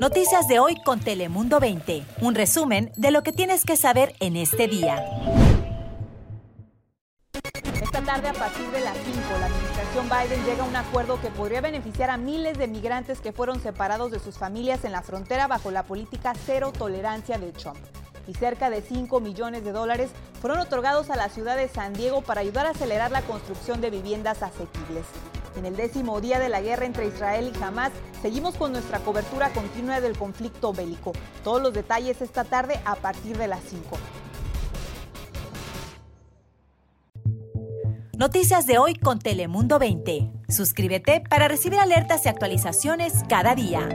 Noticias de hoy con Telemundo 20. Un resumen de lo que tienes que saber en este día. Esta tarde a partir de las 5, la administración Biden llega a un acuerdo que podría beneficiar a miles de migrantes que fueron separados de sus familias en la frontera bajo la política cero tolerancia de Trump. Y cerca de 5 millones de dólares fueron otorgados a la ciudad de San Diego para ayudar a acelerar la construcción de viviendas asequibles. En el décimo día de la guerra entre Israel y Hamas, seguimos con nuestra cobertura continua del conflicto bélico. Todos los detalles esta tarde a partir de las 5. Noticias de hoy con Telemundo 20. Suscríbete para recibir alertas y actualizaciones cada día.